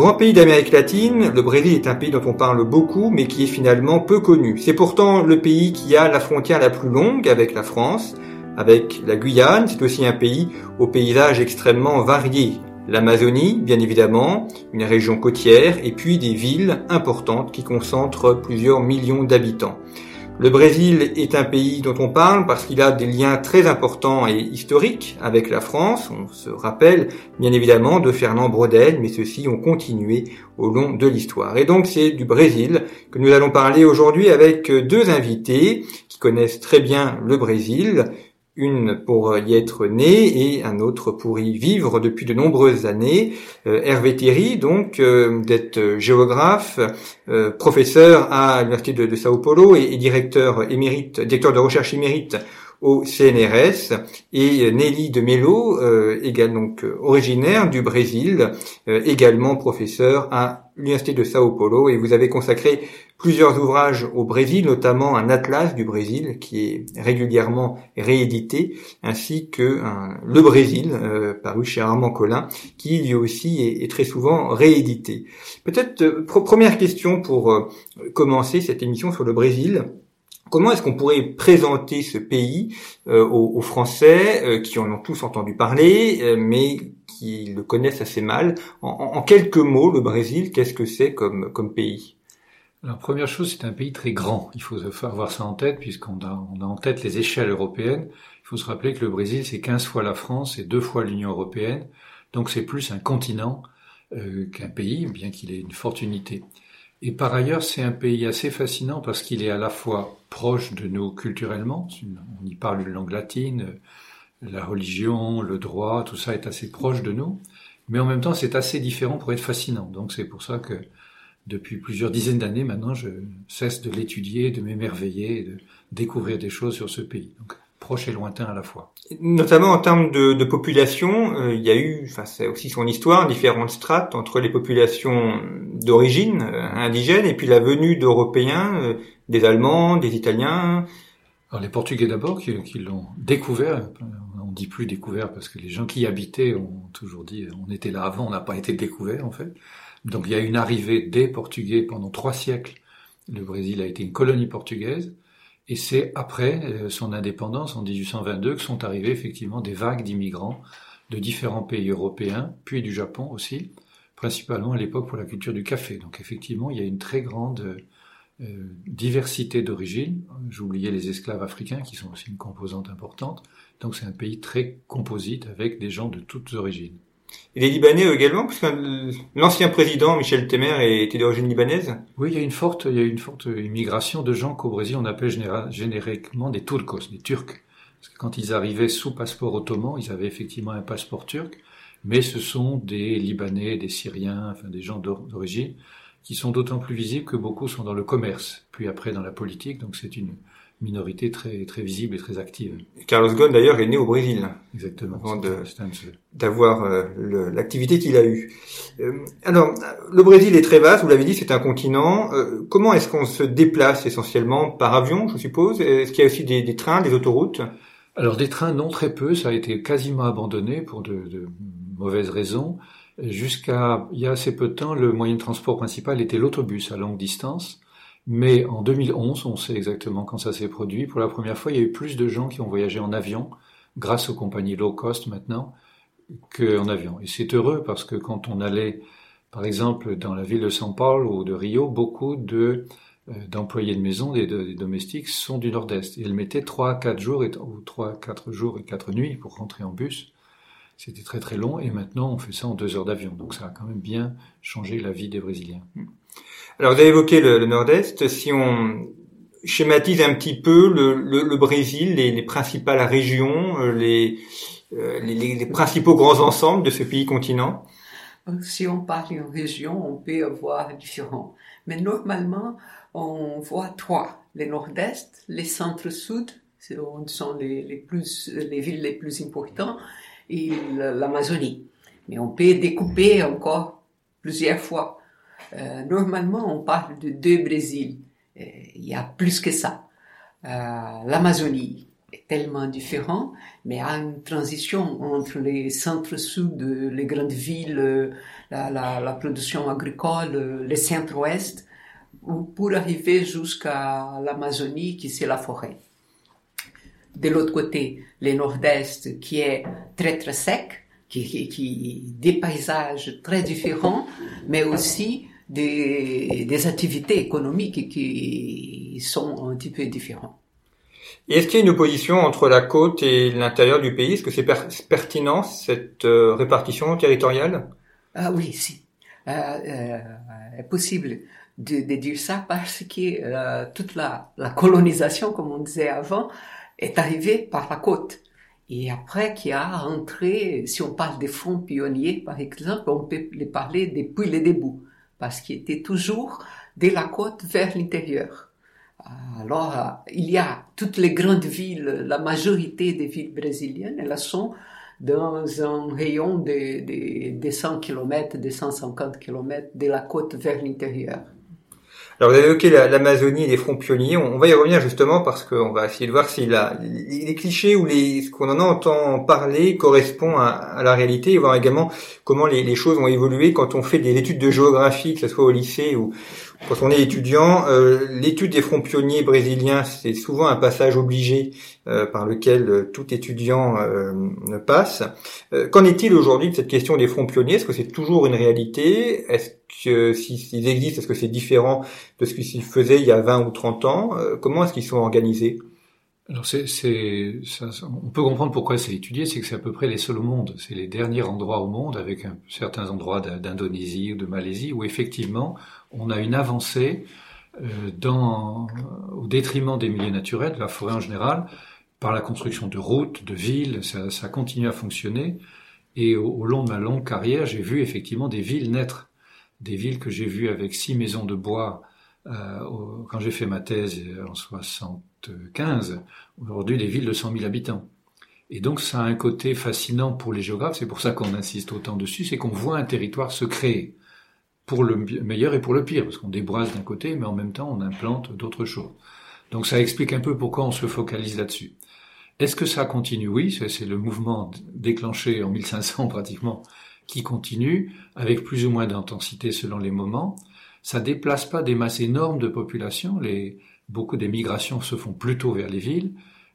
Grand pays d'Amérique latine, le Brésil est un pays dont on parle beaucoup mais qui est finalement peu connu. C'est pourtant le pays qui a la frontière la plus longue avec la France, avec la Guyane. C'est aussi un pays au paysage extrêmement varié. L'Amazonie, bien évidemment, une région côtière et puis des villes importantes qui concentrent plusieurs millions d'habitants. Le Brésil est un pays dont on parle parce qu'il a des liens très importants et historiques avec la France. On se rappelle bien évidemment de Fernand Braudel, mais ceux-ci ont continué au long de l'histoire. Et donc c'est du Brésil que nous allons parler aujourd'hui avec deux invités qui connaissent très bien le Brésil une pour y être né et un autre pour y vivre depuis de nombreuses années. Euh, Hervé Thierry, donc, euh, d'être géographe, euh, professeur à l'Université de, Sao Paulo et, directeur émérite, directeur de recherche émérite au CNRS et Nelly de Mello, également originaire du Brésil, également professeur à l'Université de Sao Paulo et vous avez consacré plusieurs ouvrages au Brésil, notamment un atlas du Brésil qui est régulièrement réédité, ainsi que Le Brésil, euh, paru chez Armand Collin, qui lui aussi est, très souvent réédité. Peut-être euh, première question pour euh, commencer cette émission sur le Brésil. Comment est-ce qu'on pourrait présenter ce pays aux, Français qui en ont tous entendu parler, mais qui le connaissent assez mal en, quelques mots, le Brésil, qu'est-ce que c'est comme, pays? Alors première chose, c'est un pays très grand. Il faut avoir ça en tête puisqu'on a, on a en tête les échelles européennes. Il faut se rappeler que le Brésil, c'est 15 fois la France et deux fois l'Union européenne. Donc c'est plus un continent euh, qu'un pays, bien qu'il ait une forte unité. Et par ailleurs, c'est un pays assez fascinant parce qu'il est à la fois proche de nous culturellement, on y parle une langue latine, la religion, le droit, tout ça est assez proche de nous, mais en même temps c'est assez différent pour être fascinant. Donc c'est pour ça que depuis plusieurs dizaines d'années maintenant, je cesse de l'étudier, de m'émerveiller, de découvrir des choses sur ce pays. Donc, proche et lointain à la fois. Notamment en termes de, population, euh, il y a eu, enfin c'est aussi son histoire, différentes strates entre les populations d'origine euh, indigène et puis la venue d'Européens, euh, des Allemands, des Italiens. Alors les Portugais d'abord qui, qui l'ont découvert, on dit plus découvert parce que les gens qui y habitaient ont toujours dit on était là avant, on n'a pas été découvert en fait. Donc il y a une arrivée des Portugais pendant trois siècles. Le Brésil a été une colonie portugaise. Et c'est après euh, son indépendance en 1822 que sont arrivées effectivement des vagues d'immigrants de différents pays européens, puis du Japon aussi, principalement à l'époque pour la culture du café. Donc effectivement, il y a une très grande euh, diversité d'origines. J'oubliais les esclaves africains qui sont aussi une composante importante. Donc c'est un pays très composite avec des gens de toutes origines. Et les Libanais également, parce que l'ancien président Michel Temer était d'origine libanaise? Oui, il y a une forte, il y a une forte immigration de gens qu'au Brésil on appelle généralement des Turcos, des Turcs. Parce que quand ils arrivaient sous passeport ottoman, ils avaient effectivement un passeport turc, mais ce sont des Libanais, des Syriens, enfin des gens d'origine qui sont d'autant plus visibles que beaucoup sont dans le commerce, puis après dans la politique. Donc c'est une minorité très très visible et très active. Carlos Ghosn d'ailleurs est né au Brésil. Exactement. Avant d'avoir euh, l'activité qu'il a eue. Euh, alors, le Brésil est très vaste, vous l'avez dit, c'est un continent. Euh, comment est-ce qu'on se déplace essentiellement par avion, je suppose? Est-ce qu'il y a aussi des, des, trains, des autoroutes? Alors des trains, non très peu. Ça a été quasiment abandonné pour de, de mauvaises raisons. Jusqu'à il y a assez peu de temps, le moyen de transport principal était l'autobus à longue distance. Mais en 2011, on sait exactement quand ça s'est produit, pour la première fois, il y a eu plus de gens qui ont voyagé en avion, grâce aux compagnies low cost maintenant, qu'en avion. Et c'est heureux parce que quand on allait, par exemple, dans la ville de São Paulo ou de Rio, beaucoup de euh, d'employés de maison, des, domestiques, sont du Nord-Est. Ils mettaient trois, quatre jours, et, ou trois, quatre jours et quatre nuits pour rentrer en bus. C'était très très long et maintenant on fait ça en deux heures d'avion. Donc ça a quand même bien changé la vie des Brésiliens. Alors vous avez évoqué le, Nord-Est. Si on schématise un petit peu le, le, Brésil, les, les, principales régions, euh, les, les, les, principaux grands ensembles de ce pays continent Si on parle en région, on peut avoir différents. Mais normalement, on voit trois. Les nord-est, les centres-sud, sont les, les, plus, les villes les plus importantes, et l'Amazonie. Mais on peut découper encore plusieurs fois. Euh, normalement, on parle de deux Brésil. Euh, il y a plus que ça. Euh, L'Amazonie est tellement différent, mais a une transition entre les centres-sud, les grandes villes, la, la, production agricole, le centre-ouest, pour arriver jusqu'à l'Amazonie, qui c'est la forêt. De l'autre côté, le nord-est, qui est très très sec, qui, qui, qui, des paysages très différents, mais aussi des, des activités économiques qui sont un petit peu différentes. Est-ce qu'il y a une opposition entre la côte et l'intérieur du pays? Est-ce que c'est pertinent cette euh, répartition territoriale? Ah oui, si. Euh, euh, est possible de, de, dire ça parce que euh, toute la, la, colonisation, comme on disait avant, est arrivée par la côte. Et après qui a entré, si on parle des fonds pionniers par exemple, on peut les parler depuis le début, parce qu'il était toujours de la côte vers l'intérieur. Alors, il y a toutes les grandes villes, la majorité des villes brésiliennes, elles sont dans un rayon de, de, de 100 km, de 150 km de la côte vers l'intérieur. Alors vous avez évoqué l'Amazonie et les fronts pionniers. On, va y revenir justement parce qu'on va essayer de voir si la, les, clichés ou ce qu'on en entend parler correspond à, la réalité et voir également comment les, les, choses ont évolué quand on fait des études de géographie, que ce soit au lycée ou, quand on est étudiant, euh, l'étude des fronts pionniers brésiliens, c'est souvent un passage obligé euh, par lequel euh, tout étudiant passe. Qu'en est-il aujourd'hui de cette question des fronts pionniers? Est-ce que c'est toujours une réalité? Est-ce que s'ils existent, est-ce que c'est différent de ce qu'ils faisaient il y a 20 ou 30 ans? Comment est-ce qu'ils sont organisés? Alors c'est, c'est, on peut comprendre pourquoi c'est étudié, c'est que c'est à peu près les seuls au monde. C'est les derniers endroits au monde, avec certains endroits d'Indonésie ou de Malaisie, où effectivement on a une avancée euh, dans, au détriment des milieux naturels, de la forêt en général, par la construction de routes, de villes, ça, ça continue à fonctionner. Et au, au, long de ma longue carrière, j'ai vu effectivement des villes naître, des villes que j'ai vues avec six maisons de bois euh, quand j'ai fait ma thèse en 75, aujourd'hui des villes de 100 000 habitants. Et donc ça a un côté fascinant pour les géographes, c'est pour ça qu'on insiste autant dessus, c'est qu'on voit un territoire se créer, pour le meilleur et pour le pire, parce qu'on déboise d'un côté, mais en même temps on implante d'autres choses. Donc ça explique un peu pourquoi on se focalise là-dessus. Est-ce que ça continue? Oui, c'est le mouvement déclenché en 1500 pratiquement qui continue, avec plus ou moins d'intensité selon les moments ça déplace pas des masses énormes de population. Beaucoup des migrations se font plutôt vers les villes,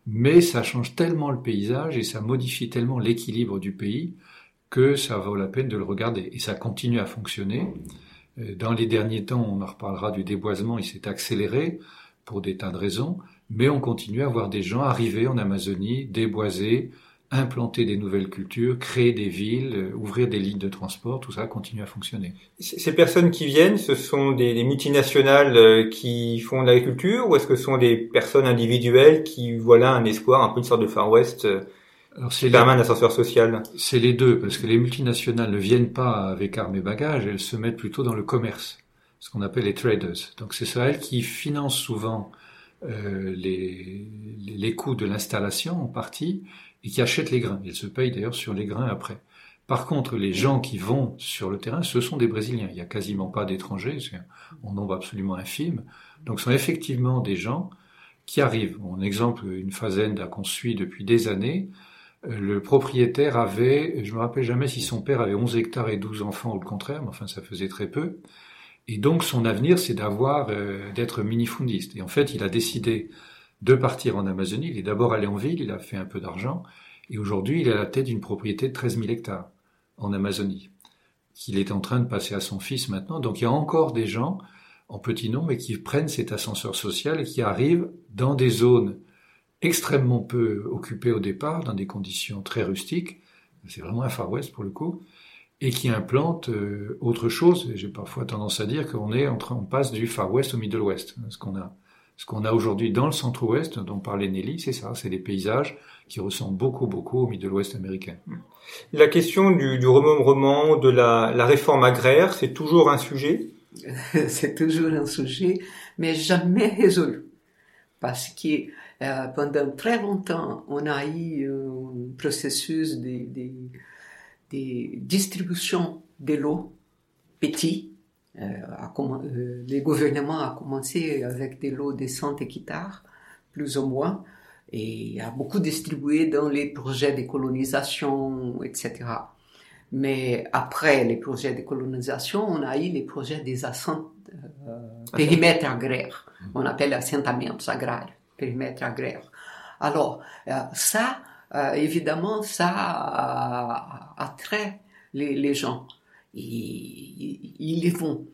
mais ça change tellement le paysage et ça modifie tellement l'équilibre du pays que ça vaut la peine de le regarder. Et ça continue à fonctionner. Euh, dans les derniers temps, on en reparlera du déboisement, il s'est accéléré pour des tas de raisons, mais on continue à voir des gens arriver en Amazonie, déboiser, implanter des nouvelles cultures, créer des villes, euh, ouvrir des lignes de transport, tout ça continue à fonctionner. Ces personnes qui viennent, ce sont des, multinationales euh, qui font de l'agriculture ou est-ce que ce sont des personnes individuelles qui voilà un espoir, un peu une sorte de Far West alors c'est un ascenseur social. C'est les deux, parce que les multinationales ne viennent pas avec armes et bagages, elles se mettent plutôt dans le commerce, ce qu'on appelle les traders. Donc c'est ça elles qui financent souvent euh, les, les coûts de l'installation en partie, et qui achètent les grains. Ils se payent d'ailleurs sur les grains après. Par contre, les gens qui vont sur le terrain, ce sont des Brésiliens. Il n'y a quasiment pas d'étrangers, c'est un nombre absolument infime. Donc, ce sont effectivement des gens qui arrivent. En exemple, une fazenda qu'on suit depuis des années, le propriétaire avait, je me rappelle jamais si son père avait 11 hectares et 12 enfants ou le contraire, mais enfin ça faisait très peu. Et donc son avenir, c'est d'avoir, euh, d'être minifundiste. Et en fait, il a décidé de partir en Amazonie. Il est d'abord allé en ville, il a fait un peu d'argent, et aujourd'hui il est à la tête d'une propriété de 13 000 hectares en Amazonie, qu'il est en train de passer à son fils maintenant. Donc il y a encore des gens en petit nombre et qui prennent cet ascenseur social et qui arrivent dans des zones extrêmement peu occupées au départ, dans des conditions très rustiques, c'est vraiment un Far West pour le coup, et qui implantent euh, autre chose. J'ai parfois tendance à dire qu'on est en train, on passe du Far West au Middle West, ce qu'on a Ce qu'on a aujourd'hui dans le centre-ouest, dont parlait Nelly, c'est ça, c'est des paysages qui ressemblent beaucoup, beaucoup au Middle West américain. La question du, du remembrement, de la, la réforme agraire, c'est toujours un sujet? C'est toujours un sujet, mais jamais résolu. Parce que euh, pendant très longtemps, on a eu un processus de, de, de distribution de l'eau petit. Euh, euh, le gouvernement a commencé avec des lots de 100 hectares, plus ou moins, et a beaucoup distribué dans les projets de colonisation, etc. Mais après les projets de colonisation, on a eu les projets des assent, euh, périmètres agraires. On appelle assentamentos agraires, périmètres agraires. Alors, euh, ça, euh, évidemment, ça attrait les, les gens. Ils, ils y vont.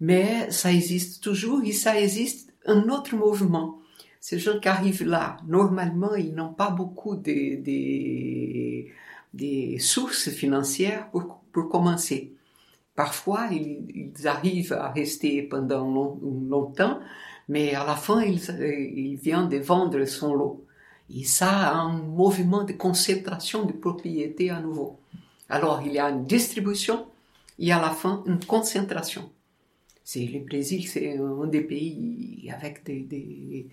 Mais ça existe toujours et ça existe un autre mouvement. Ces gens qui arrivent là, normalement, ils n'ont pas beaucoup de, de, des sources financières pour, pour commencer. Parfois, ils, arrivent à rester pendant long, longtemps, mais à la fin, ils, ils viennent de vendre son lot. Et ça a un mouvement de concentration de propriété à nouveau. Alors, il y a une distribution et à la fin, une concentration. C'est le Brésil, c'est un des pays avec des, des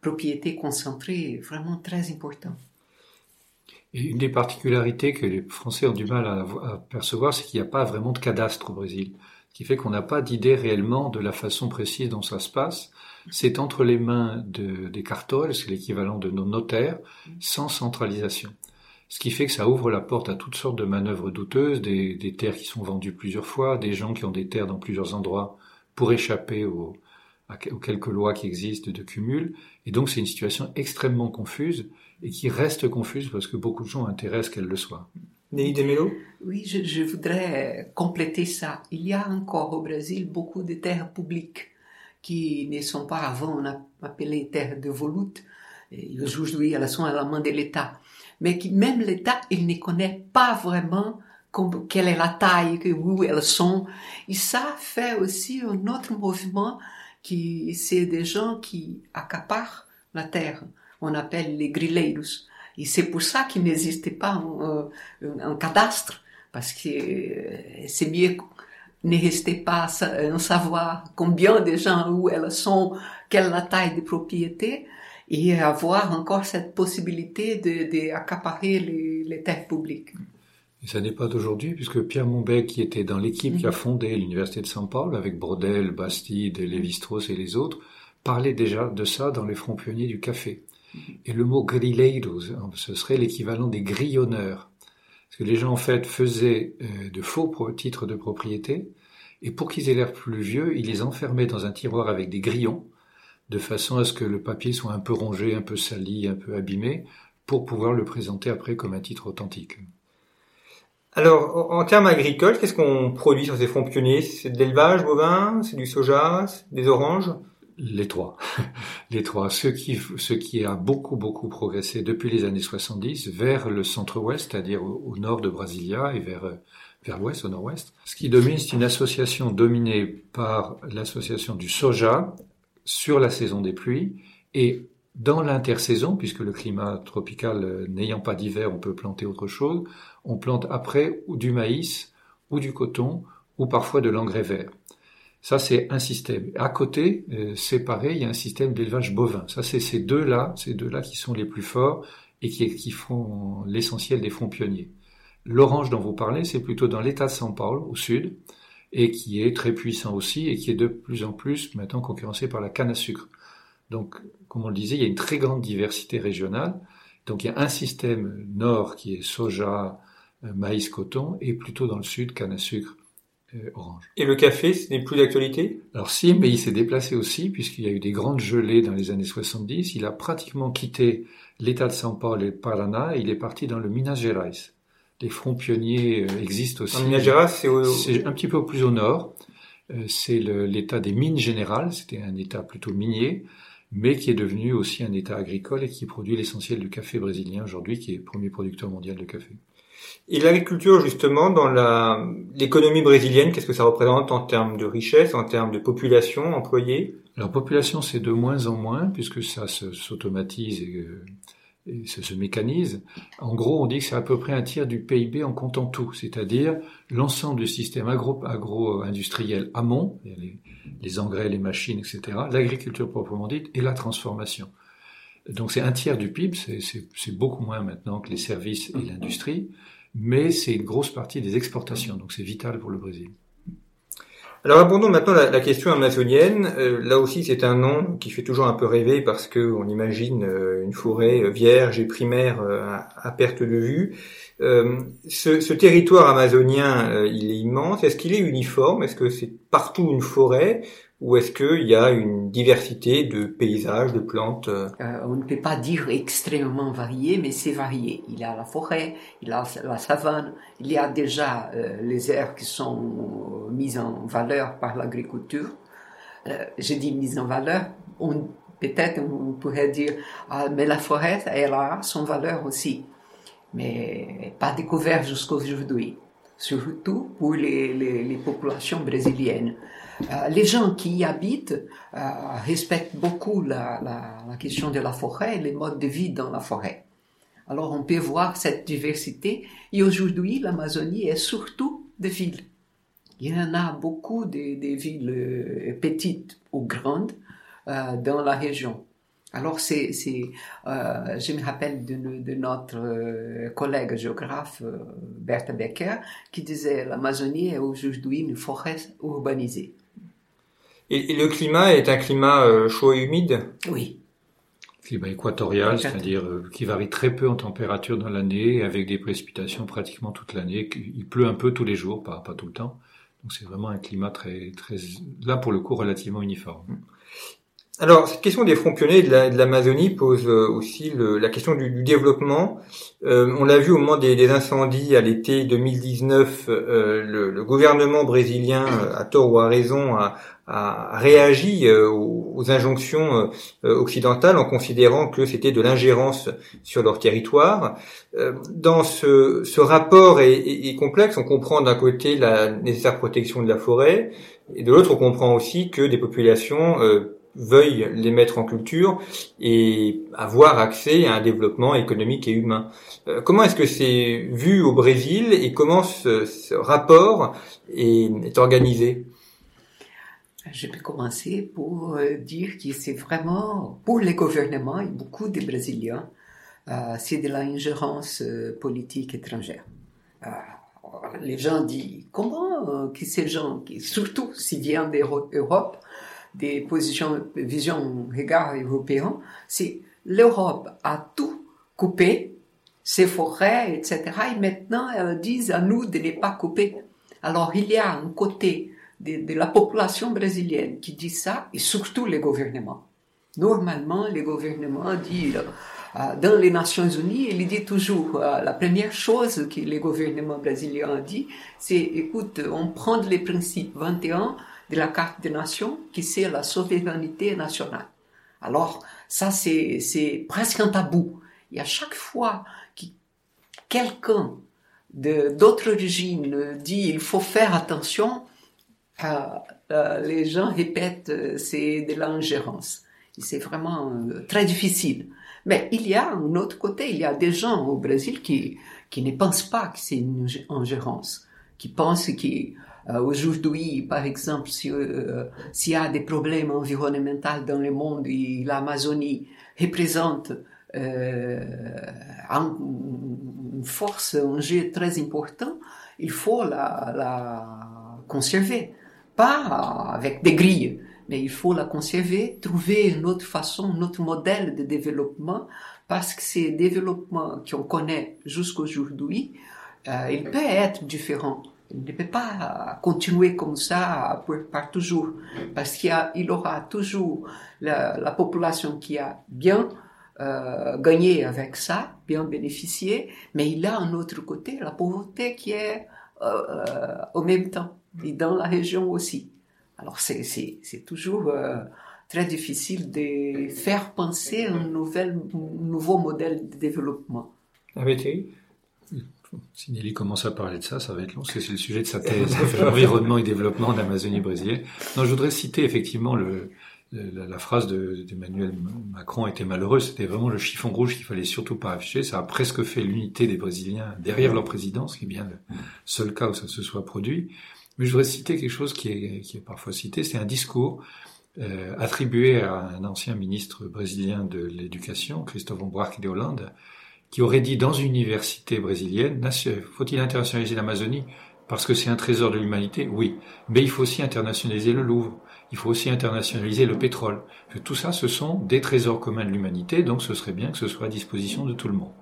propriétés concentrées vraiment très importantes. Et une des particularités que les Français ont du mal à, percevoir, c'est qu'il n'y a pas vraiment de cadastre au Brésil. Ce qui fait qu'on n'a pas d'idée réellement de la façon précise dont ça se passe. C'est entre les mains de, des cartoles, c'est l'équivalent de nos notaires, sans centralisation. Ce qui fait que ça ouvre la porte à toutes sortes de manœuvres douteuses, des, terres qui sont vendues plusieurs fois, des gens qui ont des terres dans plusieurs endroits pour échapper aux quelques lois qui existent de cumul. Et donc c'est une situation extrêmement confuse et qui reste confuse parce que beaucoup de gens intéressent qu'elle le soit. Nelly Demelo? Oui, je, je, voudrais compléter ça. Il y a encore au Brésil beaucoup de terres publiques qui ne sont pas avant on appelées terres de volute. Et aujourd'hui, elles sont à la main de l'État. Mais qui, même l'État, il ne connaît pas vraiment comme, quelle est la taille, que, où elles sont. Et ça fait aussi un autre mouvement qui, c'est des gens qui accaparent la terre on appelle les grileiros. Et c'est pour ça qu'il n'existe pas un, un, cadastre, parce que euh, c'est mieux ne rester pas un savoir combien de gens, où elles sont, quelle la taille des propriétés, et avoir encore cette possibilité d'accaparer de, de les, terres publiques. Et ça n'est pas d'aujourd'hui, puisque Pierre Monbec, qui était dans l'équipe qui a fondé l'Université de Paulo, avec Brodel, Bastide, Lévi-Strauss et les autres, parlait déjà de ça dans les fronts pionniers du café. Et le mot grileiros, ce serait l'équivalent des grillonneurs. Parce que les gens, en fait, faisaient euh, de faux titres de propriété, et pour qu'ils aient l'air plus vieux, ils les enfermaient dans un tiroir avec des grillons, de façon à ce que le papier soit un peu rongé, un peu sali, un peu abîmé, pour pouvoir le présenter après comme un titre authentique. Alors, en termes agricoles, qu'est-ce qu'on produit sur ces fonds pionniers? C'est de l'élevage bovin? C'est du soja? Des oranges? Les trois. les trois. Ce qui, ce qui a beaucoup, beaucoup progressé depuis les années 70 vers le centre-ouest, c'est-à-dire au, nord de Brasilia et vers, vers l'ouest, au nord-ouest. Ce qui domine, c'est une association dominée par l'association du soja sur la saison des pluies et dans l'intersaison, puisque le climat tropical n'ayant pas d'hiver, on peut planter autre chose, on plante après ou du maïs ou du coton ou parfois de l'engrais vert. Ça, c'est un système. À côté, euh, séparé, il y a un système d'élevage bovin. Ça, c'est ces deux-là, ces deux-là qui sont les plus forts et qui, qui font l'essentiel des fonds pionniers. L'orange dont vous parlez, c'est plutôt dans l'état de São Paulo, au sud, et qui est très puissant aussi et qui est de plus en plus maintenant concurrencé par la canne à sucre. Donc, comme on le disait, il y a une très grande diversité régionale. Donc, il y a un système nord qui est soja, euh, maïs, coton, et plutôt dans le sud, canne à sucre orange. Et le café, ce n'est plus d'actualité? Alors si, mais il s'est déplacé aussi, puisqu'il y a eu des grandes gelées dans les années 70. Il a pratiquement quitté l'état de São Paulo et le Paraná, et il est parti dans le Minas Gerais. Les fronts pionniers euh, existent aussi. En Minas Gerais, c'est au... un petit peu plus au nord. Euh, c'est l'état des mines générales, c'était un état plutôt minier, mais qui est devenu aussi un état agricole et qui produit l'essentiel du café brésilien aujourd'hui, qui est le premier producteur mondial de café. Et l'agriculture, justement, dans l'économie brésilienne, qu'est-ce que ça représente en termes de richesse, en termes de population employée? La population, c'est de moins en moins, puisque ça s'automatise et, euh, et ça se mécanise. En gros, on dit que c'est à peu près un tiers du PIB en comptant tout, c'est-à-dire l'ensemble du système agro, agro-industriel amont, les, les engrais, les machines, etc., l'agriculture proprement dite, et la transformation. Donc c'est un tiers du PIB, c'est beaucoup moins maintenant que les services et l'industrie mais c'est une grosse partie des exportations, donc c'est vital pour le Brésil. Alors abordons maintenant la, la question amazonienne. Euh, là aussi, c'est un nom qui fait toujours un peu rêver parce que on imagine euh, une forêt vierge et primaire euh, à, à, perte de vue. Ce, ce, territoire amazonien, il est immense. Est-ce qu'il est uniforme? Est-ce que c'est partout une forêt? Ou est-ce qu'il y a une diversité de paysages, de plantes euh, On ne peut pas dire extrêmement varié, mais c'est varié. Il y a la forêt, il y a la savane, il y a déjà euh, les aires qui sont euh, mises en valeur par l'agriculture. Euh, je dis mises en valeur, peut-être on pourrait dire, ah, mais la forêt, elle a son valeur aussi, mais pas découverte jusqu'à aujourd'hui, surtout pour les populations brésiliennes. Euh, les gens qui y habitent euh, respectent beaucoup la, question de la forêt et les modes de vie dans la forêt. Alors on peut voir cette diversité et aujourd'hui l'Amazonie est surtout des villes. Il y en a beaucoup de villes euh, petites ou grandes dans la région. Alors c'est, je me rappelle de, notre collègue géographe Bertha Becker qui disait l'Amazonie est aujourd'hui une forêt urbanisée. Et, le climat est un climat euh, chaud et humide? Oui. Climat équatorial, c'est-à-dire euh, qui varie très peu en température dans l'année, avec des précipitations pratiquement toute l'année. Il pleut un peu tous les jours, pas, pas tout le temps. Donc c'est vraiment un climat très, très, là pour le coup, relativement uniforme. Alors, cette question des fronts pionniers de l'Amazonie pose euh, aussi le, la question du, du développement. Euh, on l'a vu au moment des, des incendies à l'été 2019, euh, le, le, gouvernement brésilien, à tort ou à raison, a, a réagi aux, aux, injonctions occidentales en considérant que c'était de l'ingérence sur leur territoire. Dans ce, rapport est, complexe. On comprend d'un côté la nécessaire protection de la forêt, et de l'autre, on comprend aussi que des populations veuillent les mettre en culture et avoir accès à un développement économique et humain. Euh, comment est-ce que c'est vu au Brésil et comment ce, rapport est, organisé? Je peux commencer pour euh, dire que c'est vraiment pour les gouvernements et beaucoup de Brésiliens, euh, c'est de l'ingérence euh, politique étrangère. Les gens disent comment que ces gens, qui, surtout s'ils viennent d'Europe, des positions, vision, regard européen, c'est l'Europe a tout coupé, ses forêts, etc. Et maintenant, elles disent à nous de ne pas couper. Alors, il y a un côté de, la population brésilienne qui dit ça, et surtout les gouvernements. Normalement, les gouvernements disent, euh, dans les Nations Unies, il dit toujours, euh, la première chose que les gouvernements brésiliens dit, c'est, écoute, on prend les principes 21, de la carte des nations, qui c'est la souveraineté nationale. Alors, ça, c'est, presque un tabou. Et à chaque fois que quelqu'un d'autres origines dit il faut faire attention, euh, les gens répètent euh, c'est de l'ingérence. C'est vraiment euh, très difficile. Mais il y a un autre côté, il y a des gens au Brésil qui, qui ne pensent pas que c'est une ingérence, qui pensent que euh, aujourd'hui, par exemple, s'il y a des problèmes environnementaux dans le monde et l'Amazonie représente une force, un jeu très important, il faut la, la conserver. Pas avec des grilles, mais il faut la conserver, trouver une autre façon, un autre modèle de développement, parce que ces développements qu'on connaît jusqu'aujourd'hui, euh, il peut être différent il ne peut pas continuer comme ça pour, par toujours, parce qu'il il aura toujours la, la, population qui a bien euh, gagné avec ça, bien bénéficié, mais il a un autre côté, la pauvreté qui est euh, euh au même temps, et dans la région aussi. Alors c'est, toujours euh, très difficile de faire penser un, nouvel, un nouveau modèle de développement. Avec si Nelly commence à parler de ça, ça va être long, parce que c'est le sujet de sa thèse, l'environnement et développement en Amazonie brésilienne. Non, je voudrais citer effectivement le, la, phrase d'Emmanuel Macron était malheureuse, c'était vraiment le chiffon rouge qu'il fallait surtout pas afficher. Ça a presque fait l'unité des Brésiliens derrière leur président, ce qui est bien le seul cas où ça se soit produit. Mais je voudrais citer quelque chose qui est, qui est parfois cité, c'est un discours euh, attribué à un ancien ministre brésilien de l'éducation, Christophe Buarque de Hollande, qui aurait dit dans une université brésilienne, faut-il internationaliser l'Amazonie parce que c'est un trésor de l'humanité? Oui, mais il faut aussi internationaliser le Louvre il faut aussi internationaliser le pétrole. Tout ça, ce sont des trésors communs de l'humanité, donc ce serait bien que ce soit à disposition de tout le monde.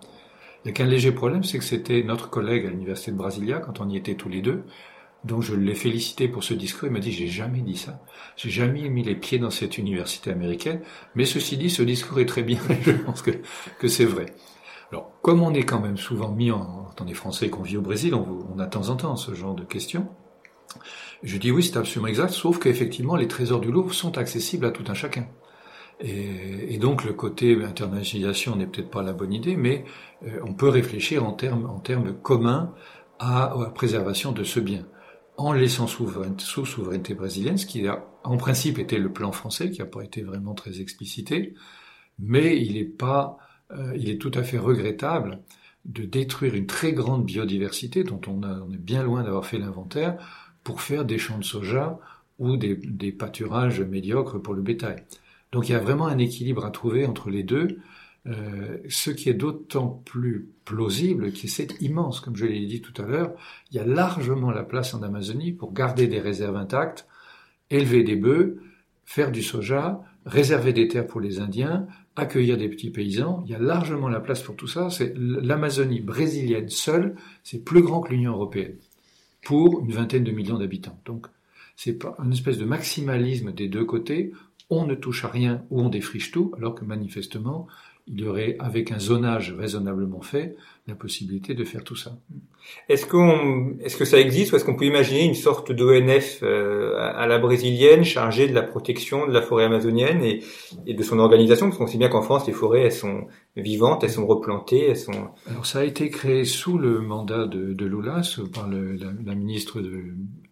Il n'y a qu'un léger problème, c'est que c'était notre collègue à l'université de Brasilia, quand on y était tous les deux, donc je l'ai félicité pour ce discours, il m'a dit j'ai jamais dit ça, j'ai jamais mis les pieds dans cette université américaine, mais ceci dit, ce discours est très bien, je pense que, c'est vrai. Alors, comme on est quand même souvent mis en, tant des Français qu'on vit au Brésil, on, on a de temps en temps ce genre de questions, je dis oui, c'est absolument exact, sauf qu'effectivement, les trésors du Louvre sont accessibles à tout un chacun. Et, donc le côté internationalisation n'est peut-être pas la bonne idée, mais euh, on peut réfléchir en termes, en termes communs à, la préservation de ce bien, en laissant sous souveraineté brésilienne, ce qui a en principe été le plan français, qui n'a pas été vraiment très explicité, mais il est pas, euh, il est tout à fait regrettable de détruire une très grande biodiversité dont on, on est bien loin d'avoir fait l'inventaire pour faire des champs de soja ou des, pâturages médiocres pour le bétail. Donc il y a vraiment un équilibre à trouver entre les deux, euh, ce qui est d'autant plus plausible que c'est immense, comme je l'ai dit tout à l'heure, il y a largement la place en Amazonie pour garder des réserves intactes, élever des bœufs, faire du soja, réserver des terres pour les Indiens, accueillir des petits paysans, il y a largement la place pour tout ça. C'est l'Amazonie brésilienne seule, c'est plus grand que l'Union européenne pour une vingtaine de millions d'habitants. Donc, c'est une espèce de maximalisme des deux côtés. On ne touche à rien ou on défriche tout, alors que manifestement, il y aurait, avec un zonage raisonnablement fait, la possibilité de faire tout ça. Est-ce qu'on, est-ce que ça existe ou est-ce qu'on peut imaginer une sorte d'ONF euh, à la brésilienne chargée de la protection de la forêt amazonienne et, et de son organisation? Parce qu'on sait bien qu'en France, les forêts, elles sont vivantes, elles sont replantées, elles sont... Alors ça a été créé sous le mandat de, de Lula, par le, la, la, ministre de,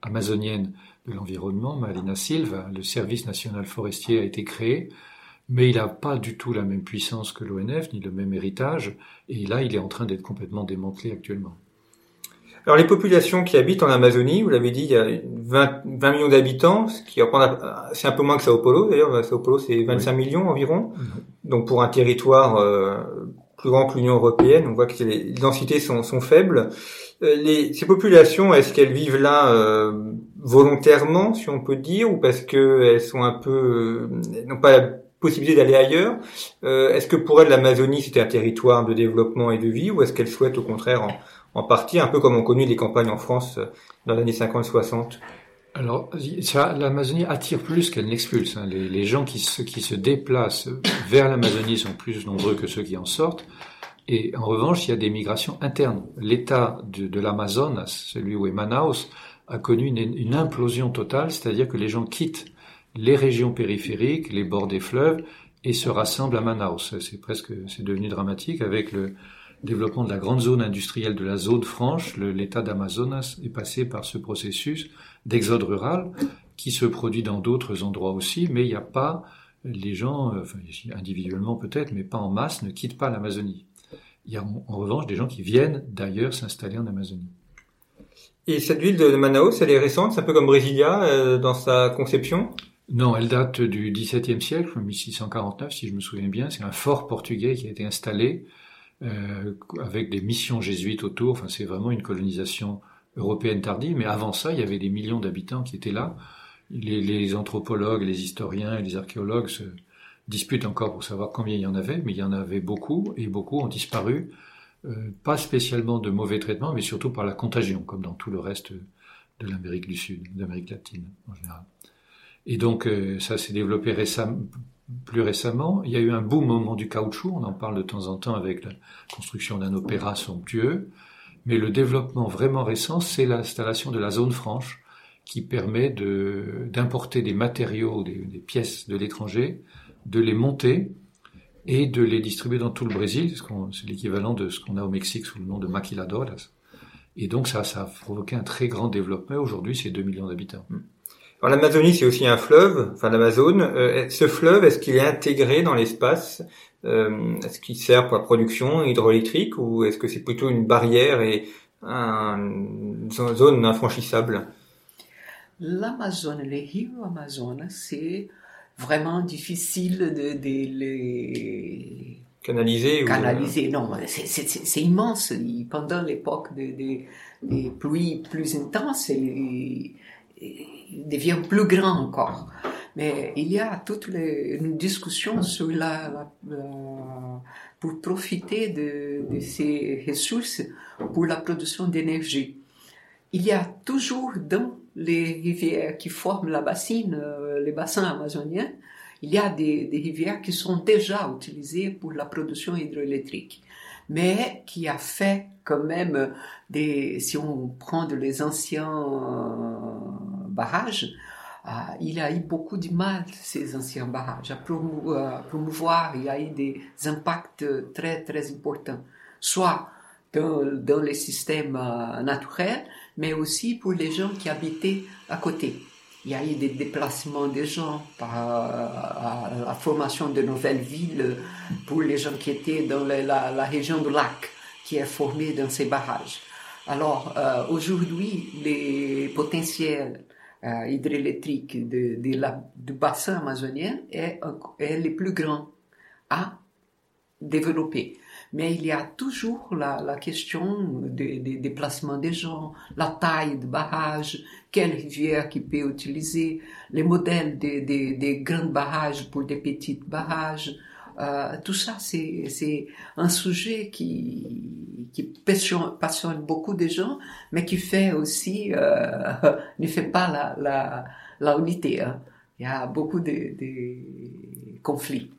amazonienne de l'environnement, Marina Silva. Le service national forestier a été créé mais il n'a pas du tout la même puissance que l'ONF, ni le même héritage, et là, il est en train d'être complètement démantelé actuellement. Alors les populations qui habitent en Amazonie, vous l'avez dit, il y a 20, 20 millions d'habitants, ce qui c'est un peu moins que Sao Paulo d'ailleurs. Sao Paulo c'est 25 millions environ. Mhm. Donc pour un territoire euh, plus grand que l'Union européenne, on voit que les densités sont, sont faibles. Euh, les, ces populations, est-ce qu'elles vivent là euh, volontairement, si on peut dire, ou parce qu'elles sont un peu, non pas possibilité d'aller ailleurs. Euh, est-ce que pour elle l'Amazonie c'était un territoire de développement et de vie ou est-ce qu'elle souhaite au contraire en, en, partie, un peu comme on connaît les campagnes en France euh, dans les années 50-60 alors, l'Amazonie attire plus qu'elle n'expulse. Hein. Les, les, gens qui se, qui se déplacent vers l'Amazonie sont plus nombreux que ceux qui en sortent. Et en revanche, il y a des migrations internes. L'État de, de l'Amazonas, celui où est Manaus, a connu une, une implosion totale, c'est-à-dire que les gens quittent les régions périphériques, les bords des fleuves, et se rassemblent à Manaus. C'est presque, c'est devenu dramatique avec le développement de la grande zone industrielle de la zone franche. L'État d'Amazonas est passé par ce processus d'exode rural qui se produit dans d'autres endroits aussi, mais il n'y a pas les gens, enfin, individuellement peut-être, mais pas en masse, ne quittent pas l'Amazonie. Il y a en revanche des gens qui viennent d'ailleurs s'installer en Amazonie. Et cette ville de Manaus, elle est récente, c'est un peu comme Brasilia euh, dans sa conception? Non, elle date du XVIIe siècle, 1649 si je me souviens bien. C'est un fort portugais qui a été installé euh, avec des missions jésuites autour. Enfin, c'est vraiment une colonisation européenne tardive. Mais avant ça, il y avait des millions d'habitants qui étaient là. Les, anthropologues, les historiens et les archéologues se disputent encore pour savoir combien il y en avait, mais il y en avait beaucoup et beaucoup ont disparu. Euh, pas spécialement de mauvais traitements, mais surtout par la contagion, comme dans tout le reste de l'Amérique du Sud, d'Amérique latine en général. Et donc euh, ça s'est développé récemment, plus récemment. Il y a eu un boom au moment du caoutchouc, on en parle de temps en temps avec la construction d'un opéra somptueux. Mais le développement vraiment récent, c'est l'installation de la zone franche qui permet d'importer des matériaux, des, des pièces de l'étranger, de les monter et de les distribuer dans tout le Brésil. C'est l'équivalent de ce qu'on a au Mexique sous le nom de maquiladoras. Et donc ça, ça a provoqué un très grand développement. Aujourd'hui, c'est 2 millions d'habitants. Alors l'Amazonie, c'est aussi un fleuve, enfin l'Amazone. Euh, ce fleuve, est-ce qu'il est intégré dans l'espace euh, Est-ce qu'il sert pour la production hydroélectrique ou est-ce que c'est plutôt une barrière et une zone infranchissable? L'Amazone, les rives Amazones, c'est vraiment difficile de, de les canaliser. Canaliser, non, c'est immense. Pendant l'époque des, des, pluies plus intenses, il, devient plus grand encore. Mais il y a toute une discussion sur la, pour profiter de, ces ressources pour la production d'énergie. Il y a toujours dans les rivières qui forment la bassine, euh, les bassins amazoniens, il y a des, rivières qui sont déjà utilisées pour la production hydroélectrique, mais qui a fait quand même des, si on prend de les anciens euh, barrages, euh, il a eu beaucoup de mal, ces anciens barrages, à promouvoir, il y a eu des impacts très, très importants, soit dans, dans les systèmes naturels, mais aussi pour les gens qui habitaient à côté. Il y a eu des déplacements des gens par la formation de nouvelles villes pour les gens qui étaient dans la, région du lac qui est formée dans ces barrages. Alors euh, aujourd'hui, les potentiels euh, hydroélectriques du bassin amazonien est, est les plus grands à développer. Mais il y a toujours la, question des de, déplacements des gens, la taille de barrage, quelle rivière qui peut utiliser, les modèles des de, grands barrages pour des petites barrages. Tout ça, c'est un sujet qui, qui passionne, passionne, beaucoup de gens, mais qui fait aussi, euh, ne fait pas la, la, la unité. Hein. Il y a beaucoup de, de conflits.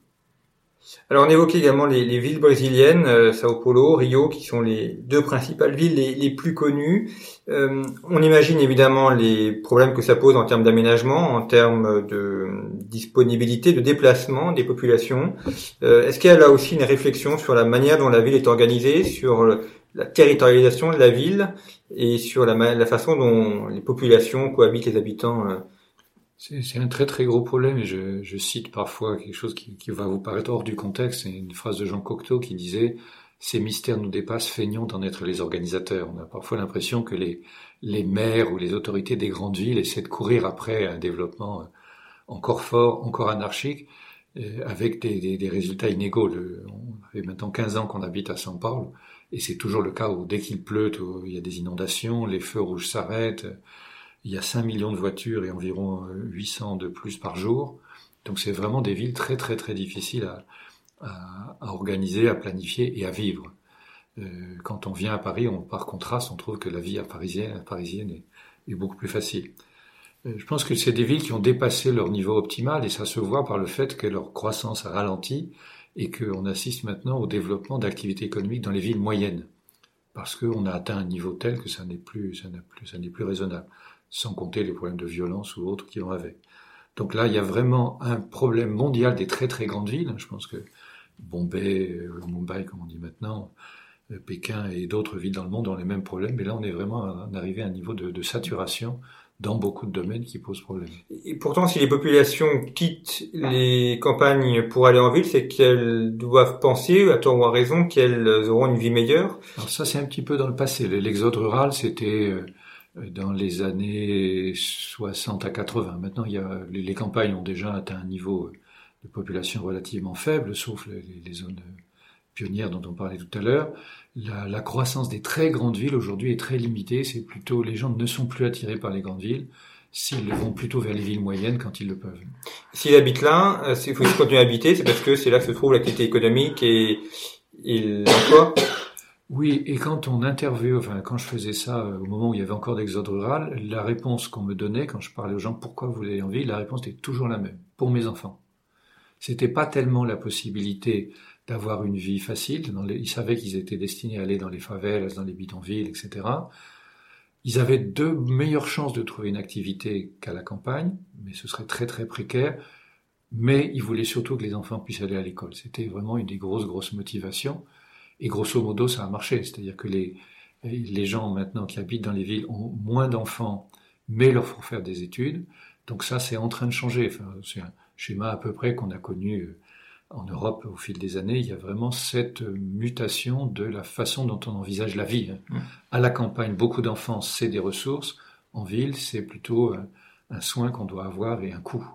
Alors on évoquait également les, villes brésiliennes, euh, Sao Paulo, Rio, qui sont les deux principales villes les, plus connues. Euh, on imagine évidemment les problèmes que ça pose en termes d'aménagement, en termes de disponibilité, de déplacement des populations. Euh, est-ce qu'il y a là aussi une réflexion sur la manière dont la ville est organisée, sur la territorialisation de la ville et sur la, la façon dont les populations cohabitent les habitants c'est un très très gros problème et je, cite parfois quelque chose qui, va vous paraître hors du contexte. C'est une phrase de Jean Cocteau qui disait Ces mystères nous dépassent, feignons d'en être les organisateurs. On a parfois l'impression que les, maires ou les autorités des grandes villes essaient de courir après un développement euh, encore fort, encore anarchique, euh, avec des, résultats inégaux. on fait maintenant 15 ans qu'on habite à São Paulo et c'est toujours le cas où dès qu'il pleut, il y a des inondations, les feux rouges s'arrêtent il y a 5 millions de voitures et environ 800 euh, de plus par jour. Donc c'est vraiment des villes très très très difficiles à, organiser, à planifier et à vivre. Euh, quand on vient à Paris, on, par contraste, on trouve que la vie à parisienne, est, beaucoup plus facile. Euh, je pense que c'est des villes qui ont dépassé leur niveau optimal et ça se voit par le fait que leur croissance a ralenti et qu'on assiste maintenant au développement d'activités économiques dans les villes moyennes parce qu'on a atteint un niveau tel que ça n'est plus, ça n'est plus, ça n'est plus raisonnable sans compter les problèmes de violence ou autres qui vont avec. Donc là, il y a vraiment un problème mondial des très très grandes villes. Je pense que Bombay, euh, Mumbai, comme on dit maintenant, euh, Pékin et d'autres villes dans le monde ont les mêmes problèmes. Mais là, on est vraiment arrivé à un niveau de, de saturation dans beaucoup de domaines qui pose problème. Et pourtant, si les populations quittent les campagnes pour aller en ville, c'est qu'elles doivent penser, à tort ou à raison, qu'elles auront une vie meilleure. Alors ça, c'est un petit peu dans le passé. L'exode rural, c'était euh, dans les années 60 à 80. Maintenant, il y a, les, campagnes ont déjà atteint un niveau de population relativement faible, sauf les, zones pionnières dont on parlait tout à l'heure. La, la, croissance des très grandes villes aujourd'hui est très limitée. C'est plutôt les gens ne sont plus attirés par les grandes villes. S'ils vont plutôt vers les villes moyennes quand ils le peuvent. S'ils habitent là, euh, s'il faut continuer à habiter, c'est parce que c'est là que se trouve l'activité économique et, et l'emploi. Oui, et quand on interviewe, enfin quand je faisais ça euh, au moment où il y avait encore d'exode rural, la réponse qu'on me donnait quand je parlais aux gens pourquoi vous voulez en ville, la réponse était toujours la même, pour mes enfants. C'était pas tellement la possibilité d'avoir une vie facile, ils savaient qu'ils étaient destinés à aller dans les favelas, dans les bidonvilles, etc. Ils avaient deux meilleures chances de trouver une activité qu'à la campagne, mais ce serait très très précaire. Mais ils voulaient surtout que les enfants puissent aller à l'école. C'était vraiment une des grosses grosses motivations. Et grosso modo, ça a marché. C'est-à-dire que les, les gens maintenant qui habitent dans les villes ont moins d'enfants, mais leur font faire des études. Donc ça, c'est en train de changer. Enfin, c'est un schéma à peu près qu'on a connu euh, en Europe au fil des années. Il y a vraiment cette mutation de la façon dont on envisage la vie. Hein. Mmh. À la campagne, beaucoup d'enfants, c'est des ressources. En ville, c'est plutôt un soin qu'on doit avoir et un coût.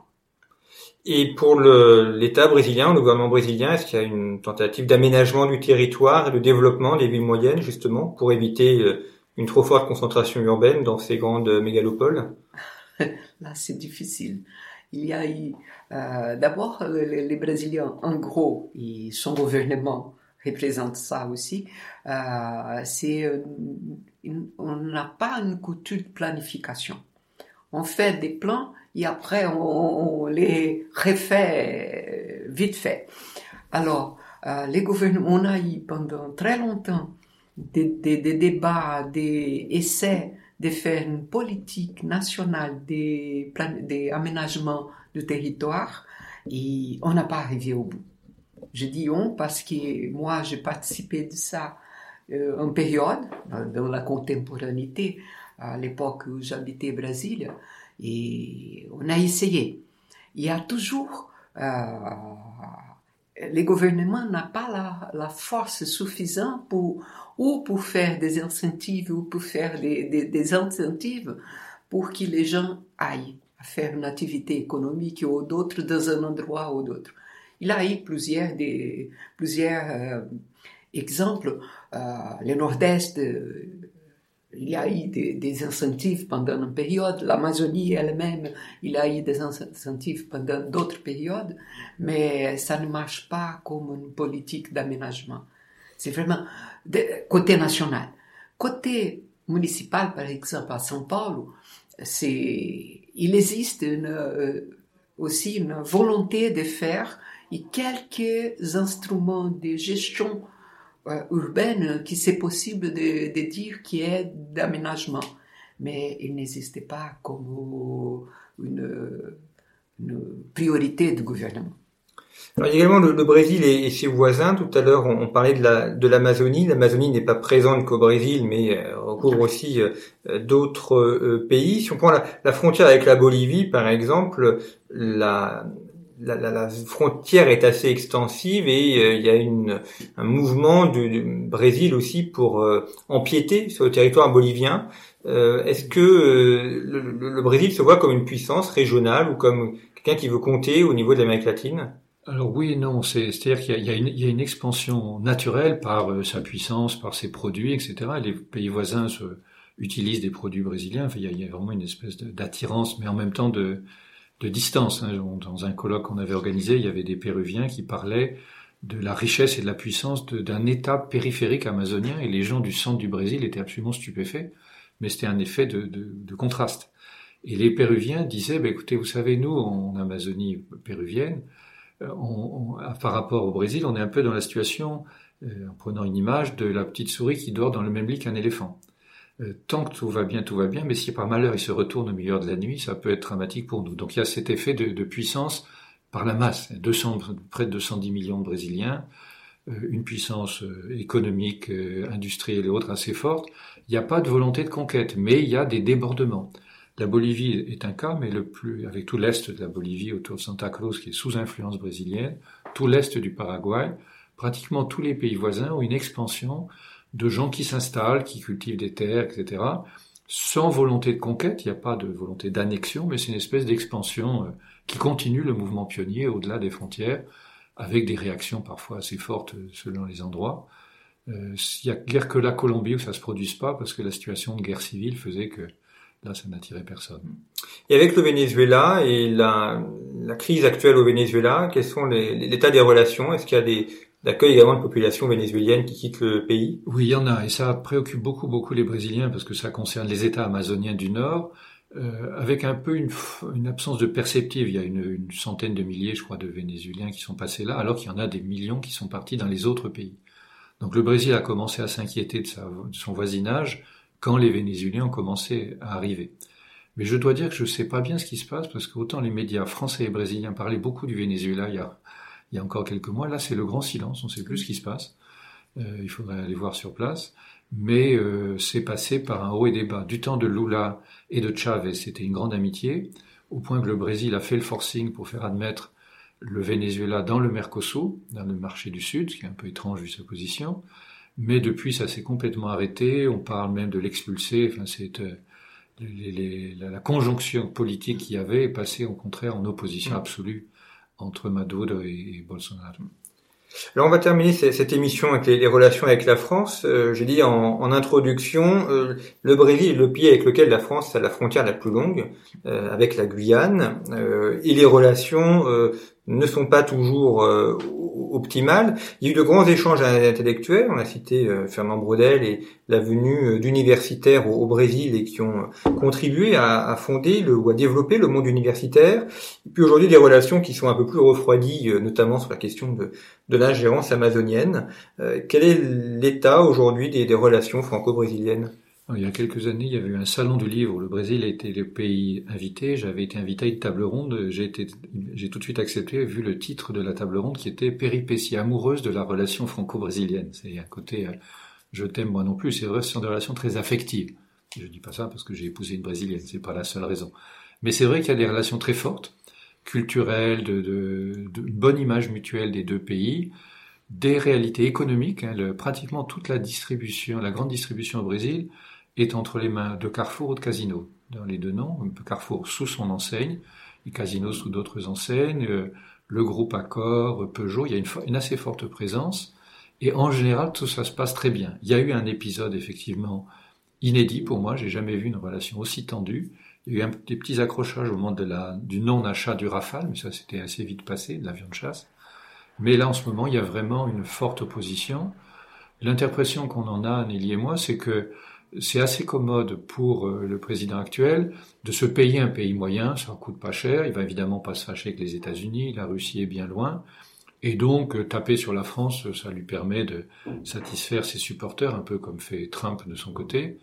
Et pour l'État brésilien, le gouvernement brésilien, est-ce qu'il y a une tentative d'aménagement du territoire et de développement des villes moyennes, justement, pour éviter euh, une trop forte concentration urbaine dans ces grandes mégalopoles? Là, c'est difficile. Il y a eu, euh, d'abord, les, Brésiliens, en gros, et son gouvernement représente ça aussi, euh, c'est, on n'a pas une culture de planification. On fait des plans et après on, les refait vite fait. Alors, euh, les gouvernements, on a eu pendant très longtemps des, débats, des essais de faire une politique nationale des, aménagements du territoire et on n'a pas arrivé au bout. Je dis on parce que moi j'ai participé de ça euh, en période, dans la contemporanéité, à l'époque où j'habitais Brésil, et on a essayé. Il y a toujours... Euh, les gouvernements n'ont pas la, force suffisante pour ou pour faire des incentives ou pour faire des, des, incentives pour que les gens aillent faire une activité économique ou d'autres dans un endroit ou d'autre. Il a eu plusieurs, des, plusieurs euh, exemples. Euh, le nord-est il y a eu des, incentives pendant une période, l'Amazonie elle-même, il y a eu des incentives pendant d'autres périodes, mais ça ne marche pas comme une politique d'aménagement. C'est vraiment côté national. Côté municipal, par exemple, à São Paulo, il existe euh, aussi une volonté de faire quelques instruments de gestion urbaine qui c'est possible de, de, dire qui est d'aménagement. Mais il n'existait pas comme une, une, priorité du gouvernement. Alors, également le, Brésil et, ses voisins. Tout à l'heure, on, parlait de l'Amazonie. L'Amazonie n'est pas présente qu'au Brésil, mais euh, recouvre aussi euh, d'autres pays. Si on prend la, la, frontière avec la Bolivie, par exemple, la, la, la, la, frontière est assez extensive et euh, il y a une, un mouvement du, Brésil aussi pour euh, empiéter sur le territoire bolivien. Euh, est-ce que le, le, Brésil se voit comme une puissance régionale ou comme quelqu'un qui veut compter au niveau de l'Amérique latine? Alors oui et non, c'est-à-dire qu'il y, y, a une expansion naturelle par sa puissance, par ses produits, etc. Les pays voisins se, utilisent des produits brésiliens. Il, y a, il y a vraiment une espèce d'attirance, mais en même temps de, distance. Hein. Dans un colloque qu'on avait organisé, il y avait des Péruviens qui parlaient de la richesse et de la puissance d'un État périphérique amazonien, et les gens du centre du Brésil étaient absolument stupéfaits, mais c'était un effet de, contraste. Et les Péruviens disaient, bah, écoutez, vous savez, nous, en Amazonie péruvienne, euh, on, par rapport au Brésil, on est un peu dans la situation, euh, en prenant une image, de la petite souris qui dort dans le même lit qu'un éléphant. Euh, tant que tout va bien, tout va bien, mais si par malheur il se retourne au milieu de la nuit, ça peut être dramatique pour nous. Donc il y a cet effet de, puissance par la masse. 200, près de 210 millions de Brésiliens, euh, une puissance euh, économique, industrielle et autres assez forte. Il n'y a pas de volonté de conquête, mais il y a des débordements. La Bolivie est un cas, mais le plus, avec tout l'est de la Bolivie autour de Santa Cruz qui est sous influence brésilienne, tout l'est du Paraguay, pratiquement tous les pays voisins ont une expansion de gens qui s'installent, qui cultivent des terres, etc., sans volonté de conquête, il n'y a pas de volonté d'annexion, mais c'est une espèce d'expansion euh, qui continue le mouvement pionnier au-delà des frontières, avec des réactions parfois assez fortes euh, selon les endroits. Euh, il n'y a guère que la Colombie où ça se produise pas, parce que la situation de guerre civile faisait que là, ça n'attirait personne. Et avec le Venezuela et la, la crise actuelle au Venezuela, quels sont l'état des relations? Est-ce qu'il y a des, d'accueil également de populations vénézuéliennes qui quittent le pays Oui, il y en a, et ça préoccupe beaucoup, beaucoup les Brésiliens, parce que ça concerne les États amazoniens du Nord, euh, avec un peu une, une, absence de perceptive. Il y a une, une, centaine de milliers, je crois, de Vénézuéliens qui sont passés là, alors qu'il y en a des millions qui sont partis dans les autres pays. Donc le Brésil a commencé à s'inquiéter de, de son voisinage quand les Vénézuéliens ont commencé à arriver. Mais je dois dire que je ne sais pas bien ce qui se passe, parce qu'autant les médias français et brésiliens parlaient beaucoup du Venezuela il y a il y a encore quelques mois. Là, c'est le grand silence, on ne sait plus ce qui se passe. Euh, il faudrait aller voir sur place. mais euh, c'est passé par un haut et des bas. Du temps de Lula et de Chavez, c'était une grande amitié, au point que le Brésil a fait le forcing pour faire admettre le Venezuela dans le Mercosur, dans le marché du Sud, ce qui est un peu étrange vu sa position. Mais depuis, ça s'est complètement arrêté. On parle même de l'expulser. Enfin, c'est euh, la, conjonction politique qu'il y avait est passée au contraire en opposition mm. absolue entre Maduro et Bolsonaro. Alors on va terminer cette émission avec les, relations avec la France. Euh, J'ai dit en, introduction, euh, le Brésil est le pays avec lequel la France a la frontière la plus longue, euh, avec la Guyane, et les relations ne sont pas toujours euh, optimales. Il y a eu de grands échanges intellectuels. On a cité euh, Fernand Braudel et la venue euh, d'universitaires au, Brésil et qui ont contribué à, fonder le, ou à développer le monde universitaire. Et puis aujourd'hui, des relations qui sont un peu plus refroidies, notamment sur la question de, l'ingérence amazonienne. quel est l'état aujourd'hui des relations franco-brésiliennes? Il y a quelques années, il y avait eu un salon du livre le Brésil était le pays invité. J'avais été invité à une table ronde. J'ai tout de suite accepté vu le titre de la table ronde qui était Péripéties amoureuses de la relation franco-brésilienne. C'est un côté, euh, je t'aime moi non plus. C'est vrai, ce sont des relations très affectives. Je dis pas ça parce que j'ai épousé une brésilienne. C'est pas la seule raison. Mais c'est vrai qu'il y a des relations très fortes, culturelles, de, bonne image mutuelle des deux pays des réalités économiques. Hein, pratiquement toute la distribution, la grande distribution au Brésil, est entre les mains de Carrefour ou de Casino. Dans les deux noms, Carrefour sous son enseigne, et Casino sous d'autres enseignes, euh, le groupe Accor, Peugeot, il y a une, assez forte présence, et en général, tout ça se passe très bien. Il y a eu un épisode, effectivement, inédit pour moi, j'ai jamais vu une relation aussi tendue. Il y a eu des petits accrochages au moment de la, du non-achat du Rafale, mais ça c'était assez vite passé, de l'avion de chasse. Mais là, en ce moment, il y a vraiment une forte opposition. L'interprétation qu'on en a, Nelly et moi, c'est que c'est assez commode pour euh, le président actuel de se payer un pays moyen, ça coûte pas cher, il va évidemment pas se fâcher avec les États-Unis, la Russie est bien loin, et donc euh, taper sur la France, ça lui permet de satisfaire ses supporters, un peu comme fait Trump de son côté.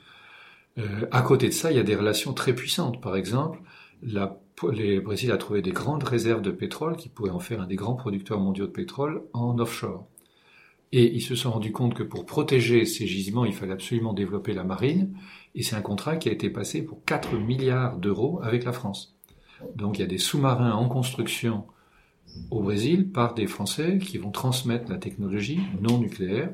Euh, à côté de ça, il y a des relations très puissantes. Par exemple, le Brésil a trouvé des grandes réserves de pétrole qui pourraient en faire un des grands producteurs mondiaux de pétrole en offshore. Et ils se sont rendus compte que pour protéger ces gisements, il fallait absolument développer la marine. Et c'est un contrat qui a été passé pour 4 milliards d'euros avec la France. Donc il y a des sous-marins en construction au Brésil par des Français qui vont transmettre la technologie non nucléaire.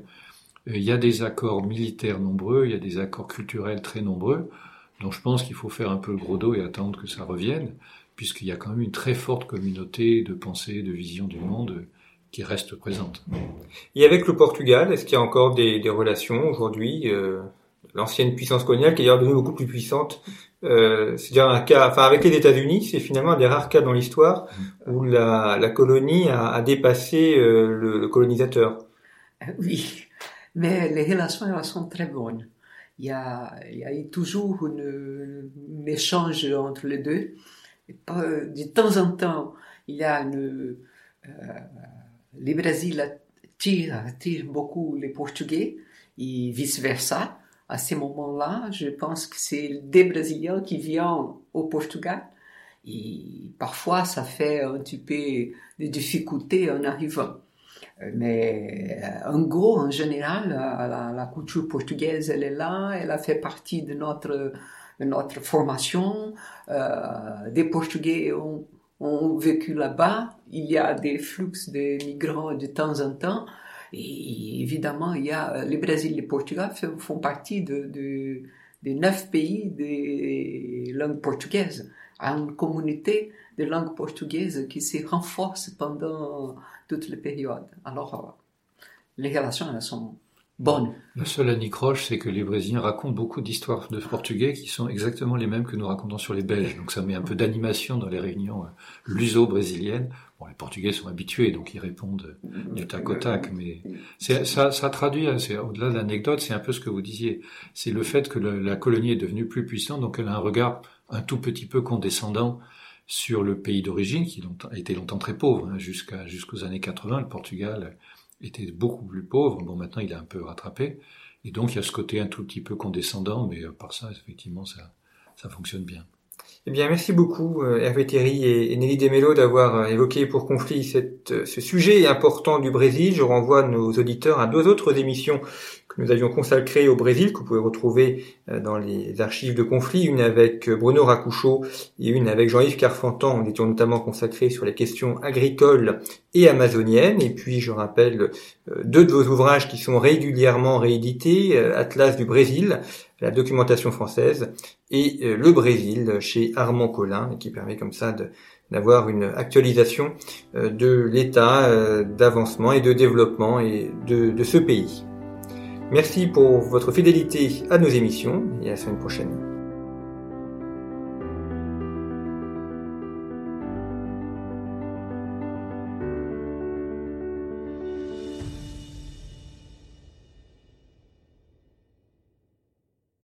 Euh, il y a des accords militaires nombreux, il y a des accords culturels très nombreux. Donc je pense qu'il faut faire un peu le gros dos et attendre que ça revienne, puisqu'il y a quand même une très forte communauté de pensée, de vision du monde qui reste présente. Et avec le Portugal, est-ce qu'il y a encore des, des relations aujourd'hui euh, L'ancienne puissance coloniale qui est devenue beaucoup plus puissante. Euh, c'est un cas, enfin avec les États-Unis, c'est finalement un des rares cas dans l'histoire où la, la, colonie a, a dépassé euh, le, le, colonisateur. Oui, mais les relations elles sont très bonnes. Il y a, il y a eu toujours une, un échange entre les deux. Et de temps en temps, il y a une euh, le Brésil attire, beaucoup les Portugais et vice-versa. À ce moment-là, je pense que c'est des Brésiliens qui viennent au Portugal. Et parfois, ça fait un petit peu de difficultés en arrivant. Mais euh, en gros, en général, la, la, culture portugaise, elle est là, elle a fait partie de notre, notre formation. Euh, des Portugais ont, ont vécu là-bas. Il y a des flux de migrants de temps en temps. Et évidemment, il y a le Brésil et le Portugal font partie de, de, des neuf pays de langue portugaise. Il y a une communauté de langue portugaise qui se renforce pendant toute la période. Alors, les relations elles sont bonne. Le seul anicroche, c'est que les Brésiliens racontent beaucoup d'histoires de portugais qui sont exactement les mêmes que nous racontons sur les Belges. Donc ça met un peu d'animation dans les réunions euh, luso-brésiliennes. Bon, les Portugais sont habitués, donc ils répondent du tac au tac, mais ça, ça traduit, hein, au-delà de l'anecdote, c'est un peu ce que vous disiez. C'est le fait que la colonie est devenue plus puissante, donc elle a un regard un tout petit peu condescendant sur le pays d'origine, qui a été longtemps très pauvre, hein, jusqu'aux années 80. Le Portugal était beaucoup plus pauvre. Bon, maintenant, il est un peu rattrapé. Et donc, il y a ce côté un tout petit peu condescendant, mais euh, par ça, effectivement, ça, ça fonctionne bien. Eh bien, merci beaucoup euh, Hervé Thierry et Nelly Demello d'avoir euh, évoqué pour conflit ce sujet important du Brésil. Je renvoie nos auditeurs à deux autres émissions que nous avions consacrées au Brésil, que vous pouvez retrouver dans les archives de conflit, une avec Bruno Racouchot et une avec Jean-Yves Carfantan. Nous étions notamment consacrés sur les questions agricoles et amazoniennes. Et puis, je rappelle deux de vos ouvrages qui sont régulièrement réédités, Atlas du Brésil, la documentation française, et euh, le Brésil chez Armand Collin, qui permet comme ça d'avoir une actualisation euh, de l'état euh, d'avancement et de développement de ce pays. Merci pour votre fidélité à nos émissions et à la semaine prochaine.